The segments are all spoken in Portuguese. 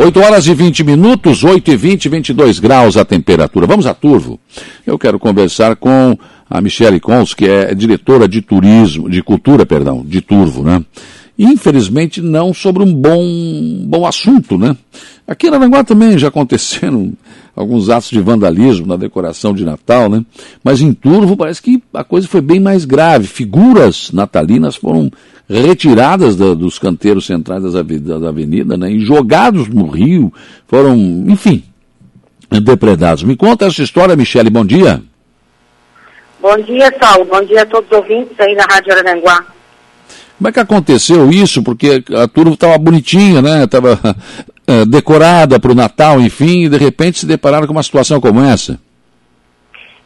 8 horas e 20 minutos, 8 e 20, 22 graus a temperatura. Vamos a Turvo. Eu quero conversar com a Michele Cons, que é diretora de turismo, de cultura, perdão, de Turvo, né? Infelizmente não sobre um bom, bom assunto, né? Aqui em Aranguá também já aconteceram alguns atos de vandalismo na decoração de Natal, né? Mas em Turvo parece que a coisa foi bem mais grave. Figuras natalinas foram retiradas da, dos canteiros centrais das avenidas, da avenida, né, e jogados no rio, foram, enfim, depredados. Me conta essa história, Michele, bom dia. Bom dia, Saulo, bom dia a todos os ouvintes aí na Rádio Aranguá. Como é que aconteceu isso? Porque a turma estava bonitinha, né? Estava é, decorada para o Natal, enfim, e de repente se depararam com uma situação como essa.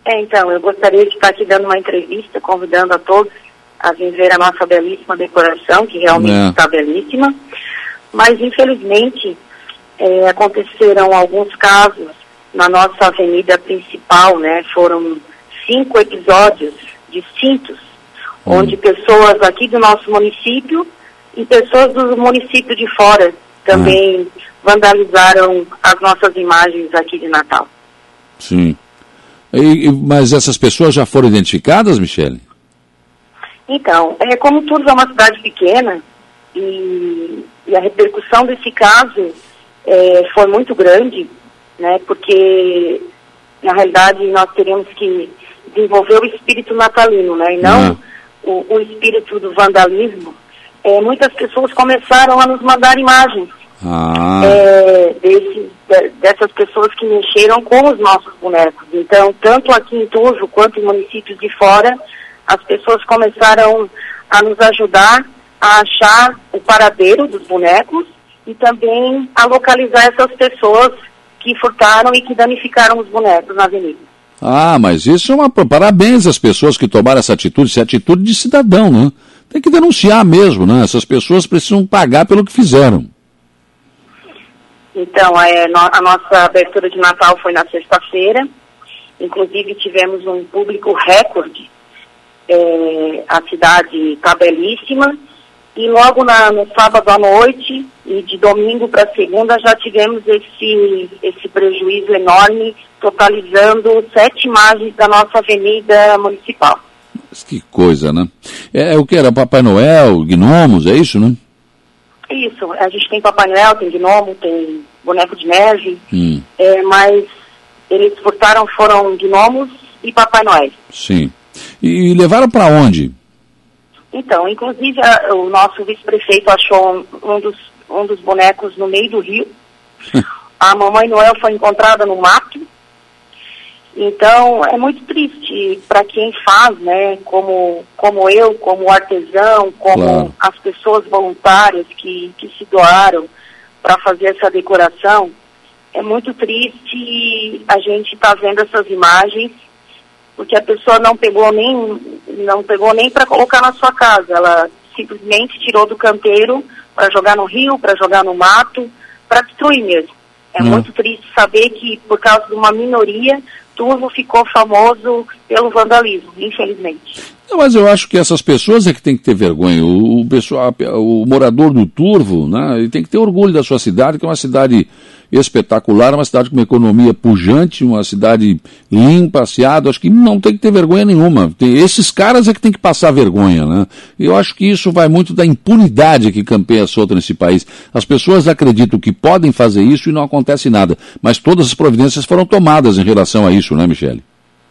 É, então, eu gostaria de estar aqui dando uma entrevista, convidando a todos a vir ver a nossa belíssima decoração, que realmente é. está belíssima. Mas, infelizmente, é, aconteceram alguns casos na nossa avenida principal, né? Foram cinco episódios distintos, hum. onde pessoas aqui do nosso município e pessoas do município de fora também hum. vandalizaram as nossas imagens aqui de Natal. Sim. E, mas essas pessoas já foram identificadas, Michele? Então, é, como Turvo é uma cidade pequena e, e a repercussão desse caso é, foi muito grande, né, porque na realidade nós teríamos que desenvolver o espírito natalino, né, e não uhum. o, o, espírito do vandalismo. É, muitas pessoas começaram a nos mandar imagens ah. é, desse, de, dessas pessoas que mexeram com os nossos bonecos. Então, tanto aqui em Turvo quanto em municípios de fora, as pessoas começaram a nos ajudar a achar o paradeiro dos bonecos e também a localizar essas pessoas que furtaram e que danificaram os bonecos na avenida. Ah, mas isso é uma. Parabéns às pessoas que tomaram essa atitude, essa é atitude de cidadão, né? Tem que denunciar mesmo, né? Essas pessoas precisam pagar pelo que fizeram. Então, é, a nossa abertura de Natal foi na sexta-feira. Inclusive, tivemos um público recorde é, a cidade está belíssima. E logo na, no sábado à noite e de domingo para segunda já tivemos esse, esse prejuízo enorme, totalizando sete imagens da nossa avenida municipal. Mas que coisa, né? É, é o que era? Papai Noel, gnomos, é isso, né? Isso, a gente tem Papai Noel, tem gnomo, tem boneco de neve, hum. é, mas eles furtaram foram gnomos e Papai Noel. Sim. E levaram para onde? Então, inclusive a, o nosso vice-prefeito achou um, um, dos, um dos bonecos no meio do rio. a Mamãe Noel foi encontrada no mato. Então, é muito triste para quem faz, né? Como, como eu, como artesão, como claro. as pessoas voluntárias que, que se doaram para fazer essa decoração. É muito triste a gente estar tá vendo essas imagens porque a pessoa não pegou nem não pegou nem para colocar na sua casa, ela simplesmente tirou do canteiro para jogar no rio, para jogar no mato, para destruir mesmo. É hum. muito triste saber que por causa de uma minoria, Turvo ficou famoso pelo vandalismo, infelizmente. Mas eu acho que essas pessoas é que tem que ter vergonha. O, o, pessoal, o morador do Turvo, né, ele tem que ter orgulho da sua cidade, que é uma cidade espetacular, uma cidade com uma economia pujante, uma cidade limpa, aseada, acho que não tem que ter vergonha nenhuma. Tem, esses caras é que tem que passar vergonha, né? Eu acho que isso vai muito da impunidade que campeia solta nesse país. As pessoas acreditam que podem fazer isso e não acontece nada, mas todas as providências foram tomadas em relação a isso, né, Michele?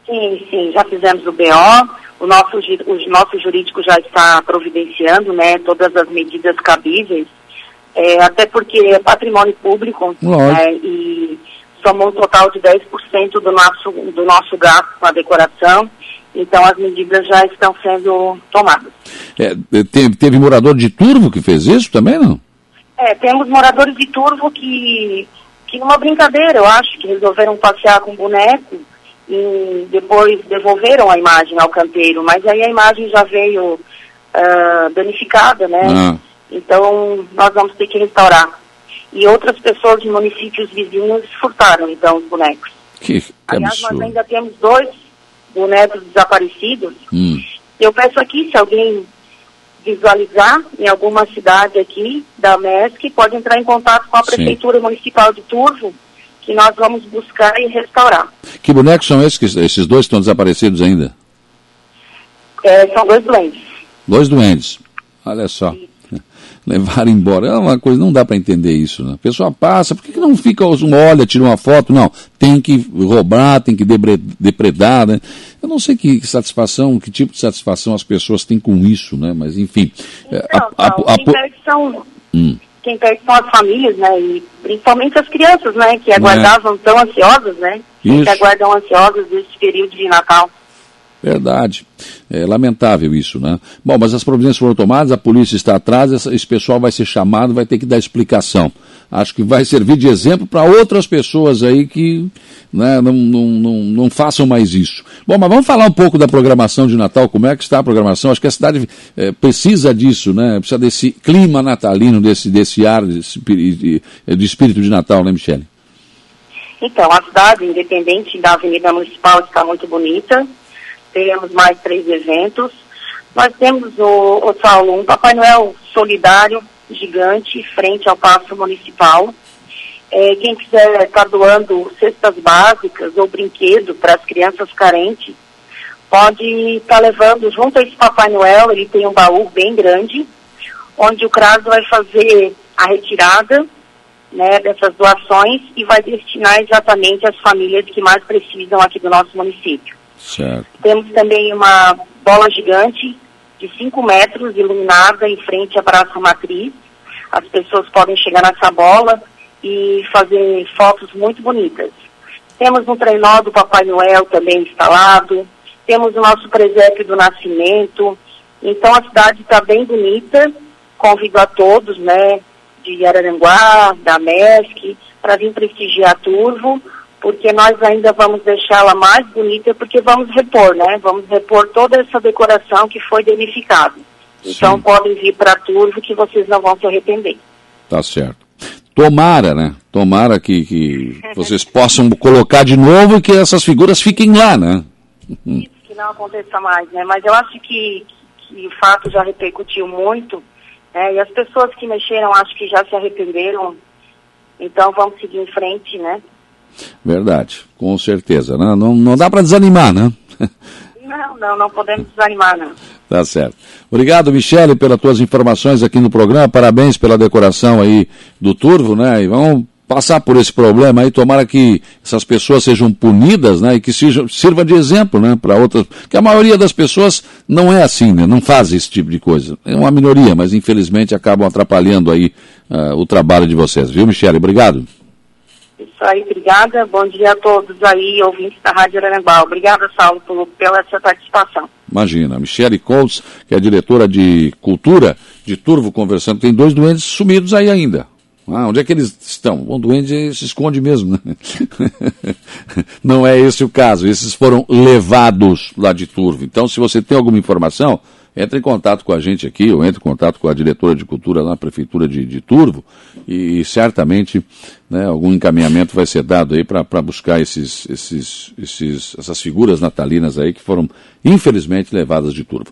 Sim, sim, já fizemos o BO, o nosso, o nosso jurídico já está providenciando, né, todas as medidas cabíveis é, até porque é patrimônio público né, e somou um total de 10% do nosso, do nosso gasto com a decoração. Então as medidas já estão sendo tomadas. É, teve, teve morador de Turvo que fez isso também, não? É, temos moradores de Turvo que, que numa brincadeira, eu acho, que resolveram passear com boneco e depois devolveram a imagem ao canteiro, mas aí a imagem já veio uh, danificada, né? Ah. Então, nós vamos ter que restaurar. E outras pessoas de municípios vizinhos furtaram, então, os bonecos. Que Aliás, absurdo. nós ainda temos dois bonecos desaparecidos. Hum. Eu peço aqui, se alguém visualizar em alguma cidade aqui da MESC, pode entrar em contato com a Sim. Prefeitura Municipal de Turvo, que nós vamos buscar e restaurar. Que bonecos são esses? que- Esses dois estão desaparecidos ainda? É, são dois doentes. Dois duendes. Olha só. Levaram embora. É uma coisa, não dá para entender isso, né? A pessoa passa, por que, que não fica, olha, tira uma foto? Não, tem que roubar, tem que depredar, né? Eu não sei que satisfação, que tipo de satisfação as pessoas têm com isso, né? Mas enfim. Então, a- a- a- quem perde são Hum, quem perde são as famílias, né? E principalmente as crianças, né? Que aguardavam tão ansiosas, né? Isso. Que aguardam ansiosas desse período de Natal. Verdade. É lamentável isso, né? Bom, mas as providências foram tomadas, a polícia está atrás, esse pessoal vai ser chamado, vai ter que dar explicação. Acho que vai servir de exemplo para outras pessoas aí que né, não, não, não, não façam mais isso. Bom, mas vamos falar um pouco da programação de Natal, como é que está a programação? Acho que a cidade eh, precisa disso, né? Precisa desse clima natalino, desse, desse ar de, espí- de, de espírito de Natal, né, Michele? Então, a cidade, independente da Avenida Municipal, está muito bonita. Teremos mais três eventos. Nós temos, o, o Saulo, um Papai Noel solidário, gigante, frente ao Paço Municipal. É, quem quiser estar doando cestas básicas ou brinquedo para as crianças carentes, pode estar levando junto a esse Papai Noel, ele tem um baú bem grande, onde o CRAS vai fazer a retirada né, dessas doações e vai destinar exatamente às famílias que mais precisam aqui do nosso município. Certo. Temos também uma bola gigante de 5 metros, iluminada em frente à Praça Matriz. As pessoas podem chegar nessa bola e fazer fotos muito bonitas. Temos um trenó do Papai Noel também instalado. Temos o nosso presépio do Nascimento. Então a cidade está bem bonita. Convido a todos, né, de Araranguá, da MESC, para vir prestigiar Turvo, porque nós ainda vamos deixá-la mais bonita, porque vamos repor, né? Vamos repor toda essa decoração que foi danificada. Então Sim. podem vir para Turvo que vocês não vão se arrepender. Tá certo. Tomara, né? Tomara que, que vocês possam colocar de novo e que essas figuras fiquem lá, né? Isso que não aconteça mais, né? Mas eu acho que, que o fato já repercutiu muito, né? E as pessoas que mexeram acho que já se arrependeram. Então vamos seguir em frente, né? Verdade, com certeza. Né? Não, não dá para desanimar, né? Não, não, não podemos desanimar, não. Tá certo. Obrigado, Michele, pelas tuas informações aqui no programa. Parabéns pela decoração aí do Turvo, né? E vamos passar por esse problema aí. Tomara que essas pessoas sejam punidas, né? E que sejam, sirva de exemplo, né? Para outras. Porque a maioria das pessoas não é assim, né? Não faz esse tipo de coisa. É uma minoria, mas infelizmente acabam atrapalhando aí ah, o trabalho de vocês. Viu, Michele? Obrigado. Isso aí, obrigada. Bom dia a todos aí, ouvintes da Rádio Aranembal. Obrigada, Saulo, por, pela sua participação. Imagina, Michele Colts, que é diretora de cultura de Turvo, conversando. Tem dois doentes sumidos aí ainda. Ah, onde é que eles estão? O doente se esconde mesmo, né? Não é esse o caso. Esses foram levados lá de Turvo. Então, se você tem alguma informação, entre em contato com a gente aqui, ou entre em contato com a diretora de cultura lá na prefeitura de, de Turvo, e certamente né, algum encaminhamento vai ser dado aí para buscar esses, esses, esses, essas figuras natalinas aí que foram, infelizmente, levadas de Turvo.